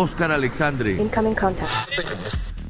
Oscar Alexandre. Incoming contact.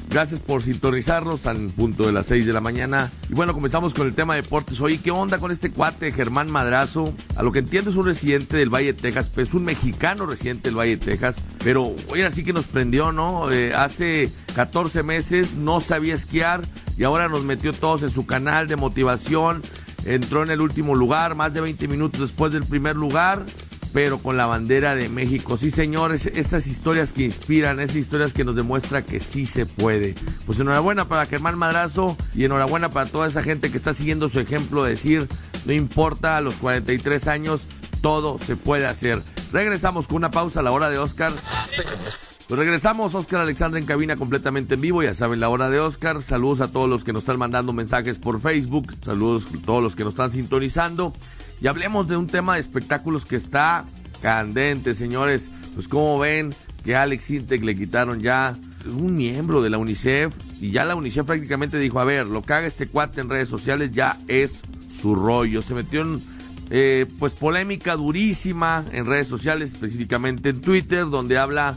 Gracias por sintonizarnos al punto de las 6 de la mañana. Y bueno, comenzamos con el tema de deportes. Oye, ¿qué onda con este cuate Germán Madrazo? A lo que entiendo es un residente del Valle de Texas, pues un mexicano residente del Valle de Texas. Pero oye, así que nos prendió, ¿no? Eh, hace 14 meses no sabía esquiar y ahora nos metió todos en su canal de motivación. Entró en el último lugar, más de 20 minutos después del primer lugar pero con la bandera de México. Sí, señores, esas historias que inspiran, esas historias que nos demuestran que sí se puede. Pues enhorabuena para Germán Madrazo y enhorabuena para toda esa gente que está siguiendo su ejemplo de decir, no importa, a los 43 años, todo se puede hacer. Regresamos con una pausa a la hora de Oscar. Pues regresamos, Oscar Alexandre en cabina completamente en vivo, ya saben la hora de Oscar. Saludos a todos los que nos están mandando mensajes por Facebook, saludos a todos los que nos están sintonizando. Y hablemos de un tema de espectáculos que está candente, señores. Pues como ven que Alex Intec le quitaron ya un miembro de la UNICEF y ya la UNICEF prácticamente dijo, a ver, lo que haga este cuate en redes sociales ya es su rollo. Se metió en eh, pues polémica durísima en redes sociales, específicamente en Twitter, donde habla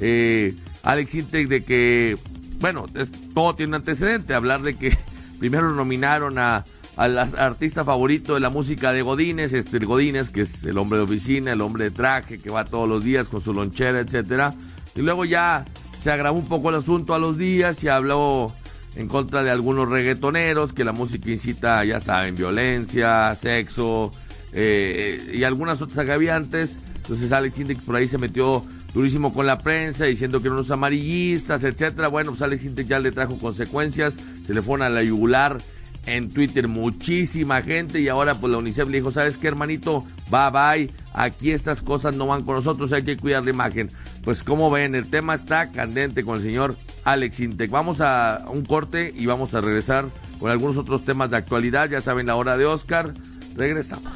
eh, Alex Intec de que, bueno, todo tiene un antecedente, hablar de que primero nominaron a al artista favorito de la música de Godínez, este Godínez, que es el hombre de oficina, el hombre de traje, que va todos los días con su lonchera, etcétera. Y luego ya se agravó un poco el asunto a los días y habló en contra de algunos reggaetoneros, que la música incita, ya saben, violencia, sexo eh, y algunas otras agaviantes. Entonces Alex Intec por ahí se metió durísimo con la prensa, diciendo que eran unos amarillistas, etcétera. Bueno, pues Alex Intec ya le trajo consecuencias, se le fue a la yugular en Twitter muchísima gente y ahora pues la UNICEF le dijo, ¿sabes qué hermanito? Bye bye, aquí estas cosas no van con nosotros, hay que cuidar la imagen. Pues como ven, el tema está candente con el señor Alex Intec. Vamos a un corte y vamos a regresar con algunos otros temas de actualidad, ya saben la hora de Oscar. Regresamos.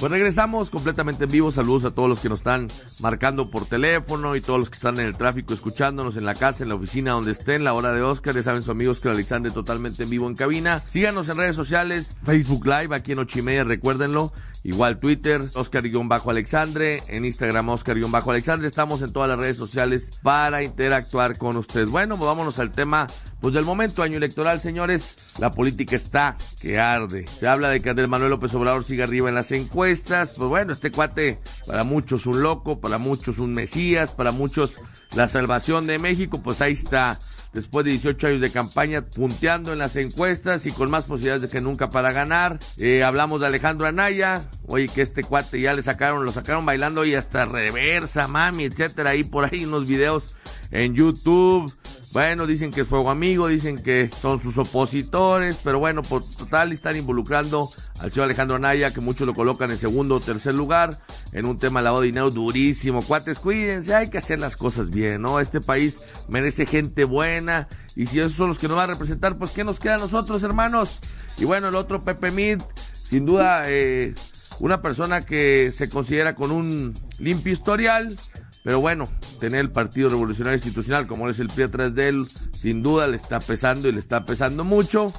Pues regresamos completamente en vivo. Saludos a todos los que nos están marcando por teléfono y todos los que están en el tráfico escuchándonos en la casa, en la oficina, donde estén. La hora de Oscar, ya saben su amigo Oscar Alexander totalmente en vivo en cabina. Síganos en redes sociales, Facebook Live, aquí en ocho recuérdenlo. Igual Twitter, Oscar-Alexandre, en Instagram Oscar-Alexandre. Estamos en todas las redes sociales para interactuar con ustedes. Bueno, pues vámonos al tema pues del momento, año electoral, señores, la política está que arde. Se habla de que Andrés Manuel López Obrador sigue arriba en las encuestas. Pues bueno, este cuate, para muchos un loco, muchos un mesías, para muchos la salvación de México, pues ahí está después de 18 años de campaña, punteando en las encuestas y con más posibilidades de que nunca para ganar. Eh, hablamos de Alejandro Anaya, oye, que este cuate ya le sacaron, lo sacaron bailando y hasta reversa, mami, etcétera, ahí por ahí unos videos en YouTube. Bueno, dicen que es fuego amigo, dicen que son sus opositores, pero bueno, por total están involucrando al señor Alejandro Anaya, que muchos lo colocan en segundo o tercer lugar, en un tema lavado de dinero durísimo. Cuates, cuídense, hay que hacer las cosas bien, ¿no? Este país merece gente buena, y si esos son los que nos van a representar, pues ¿qué nos queda a nosotros, hermanos? Y bueno, el otro Pepe Mid, sin duda, eh, una persona que se considera con un limpio historial, pero bueno, tener el Partido Revolucionario Institucional como es el pie atrás de él, sin duda le está pesando y le está pesando mucho.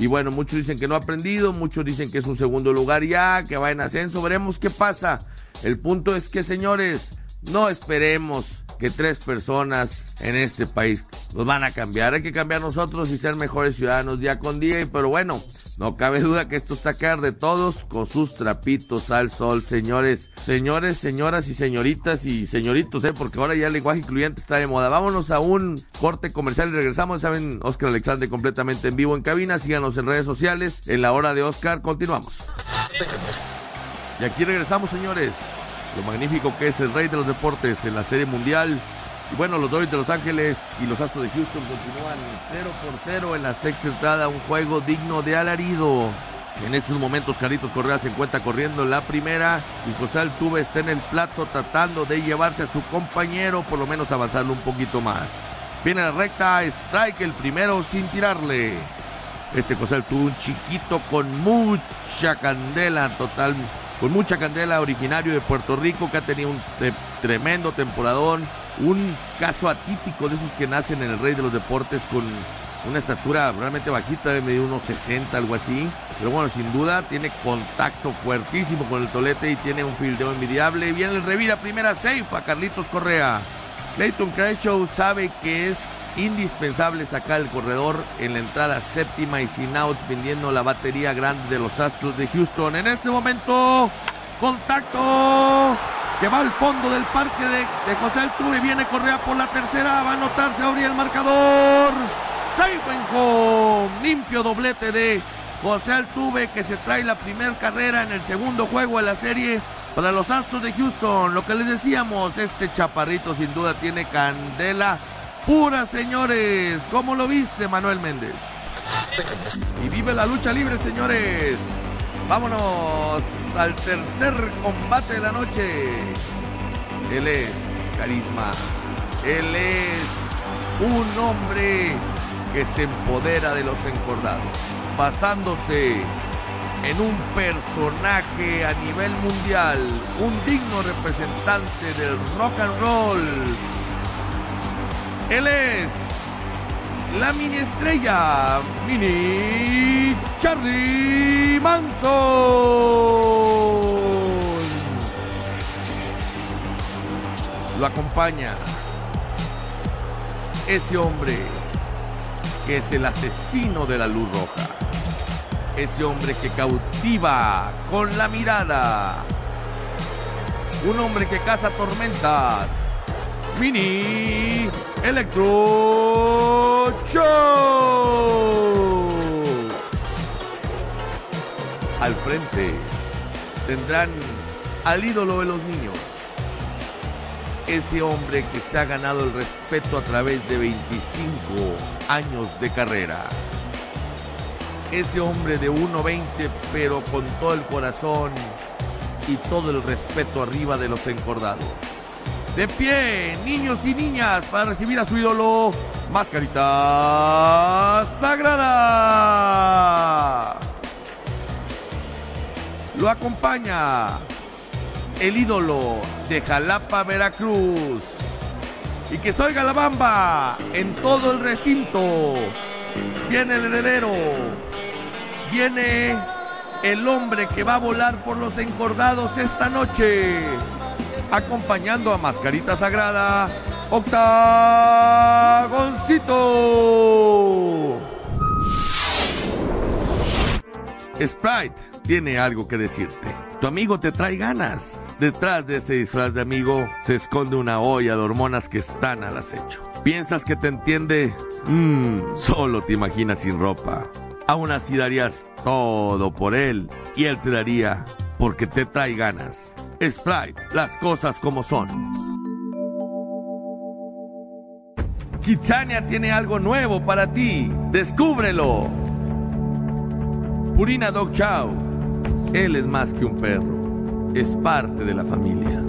Y bueno, muchos dicen que no ha aprendido, muchos dicen que es un segundo lugar ya, que va en ascenso, veremos qué pasa. El punto es que, señores, no esperemos que tres personas en este país nos van a cambiar. Hay que cambiar nosotros y ser mejores ciudadanos día con día. Pero bueno, no cabe duda que esto está caer de todos con sus trapitos al sol, señores. Señores, señoras y señoritas y señoritos, ¿eh? porque ahora ya el lenguaje incluyente está de moda. Vámonos a un corte comercial y regresamos. Saben, Oscar Alexander completamente en vivo en cabina. Síganos en redes sociales. En la hora de Oscar, continuamos. Y aquí regresamos, señores lo magnífico que es el rey de los deportes en la Serie Mundial. Y bueno, los Dodgers de Los Ángeles y los Astros de Houston continúan 0 por 0 en la sexta entrada, un juego digno de alarido. En estos momentos Carlitos Correa se encuentra corriendo en la primera y José Altuve está en el plato tratando de llevarse a su compañero, por lo menos avanzarlo un poquito más. Viene la recta, strike el primero sin tirarle. Este José Altuve un chiquito con mucha candela total con mucha candela, originario de Puerto Rico, que ha tenido un tremendo temporadón, un caso atípico de esos que nacen en el rey de los deportes con una estatura realmente bajita, de medio unos 60, algo así. Pero bueno, sin duda tiene contacto fuertísimo con el tolete y tiene un fildeo envidiable. Viene el revira, primera safe a Carlitos Correa. Clayton Kershaw sabe que es indispensable sacar el corredor en la entrada séptima y sin out vendiendo la batería grande de los Astros de Houston. En este momento, contacto que va al fondo del parque de, José Altuve. Viene Correa por la tercera, va a anotarse, abrir el marcador. Home, limpio doblete de José Altuve que se trae la primera carrera en el segundo juego de la serie para los Astros de Houston. Lo que les decíamos, este chaparrito sin duda tiene candela pura, señores. ¿Cómo lo viste, Manuel Méndez? Y vive la lucha libre, señores. Vámonos al tercer combate de la noche. Él es carisma. Él es un hombre que se empodera de los encordados, basándose en un personaje a nivel mundial, un digno representante del rock and roll. Él es la mini estrella, mini Charlie Manson. Lo acompaña ese hombre que es el asesino de la luz roja. Ese hombre que cautiva con la mirada. Un hombre que caza tormentas. Mini Electro Show. Al frente tendrán al ídolo de los niños ese hombre que se ha ganado el respeto a través de 25 años de carrera. Ese hombre de 1.20 pero con todo el corazón y todo el respeto arriba de los encordados. De pie, niños y niñas, para recibir a su ídolo, Mascarita Sagrada. Lo acompaña el ídolo de Jalapa, Veracruz. Y que salga la bamba en todo el recinto. Viene el heredero. Viene el hombre que va a volar por los encordados esta noche. Acompañando a Mascarita Sagrada, Octagoncito. Sprite tiene algo que decirte. Tu amigo te trae ganas. Detrás de ese disfraz de amigo se esconde una olla de hormonas que están al acecho. ¿Piensas que te entiende? Mmm, solo te imaginas sin ropa. Aún así darías todo por él y él te daría porque te trae ganas. Sprite, las cosas como son. Kitsania tiene algo nuevo para ti. Descúbrelo. Purina Dog Chow. Él es más que un perro es parte de la familia.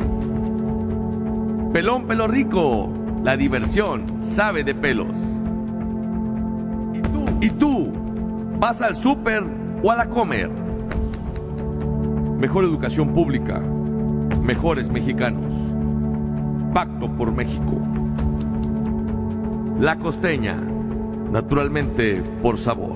Pelón Pelo Rico, la diversión sabe de pelos. ¿Y tú? ¿Y tú? ¿Vas al súper o a la comer? Mejor educación pública, mejores mexicanos. Pacto por México. La costeña, naturalmente por sabor.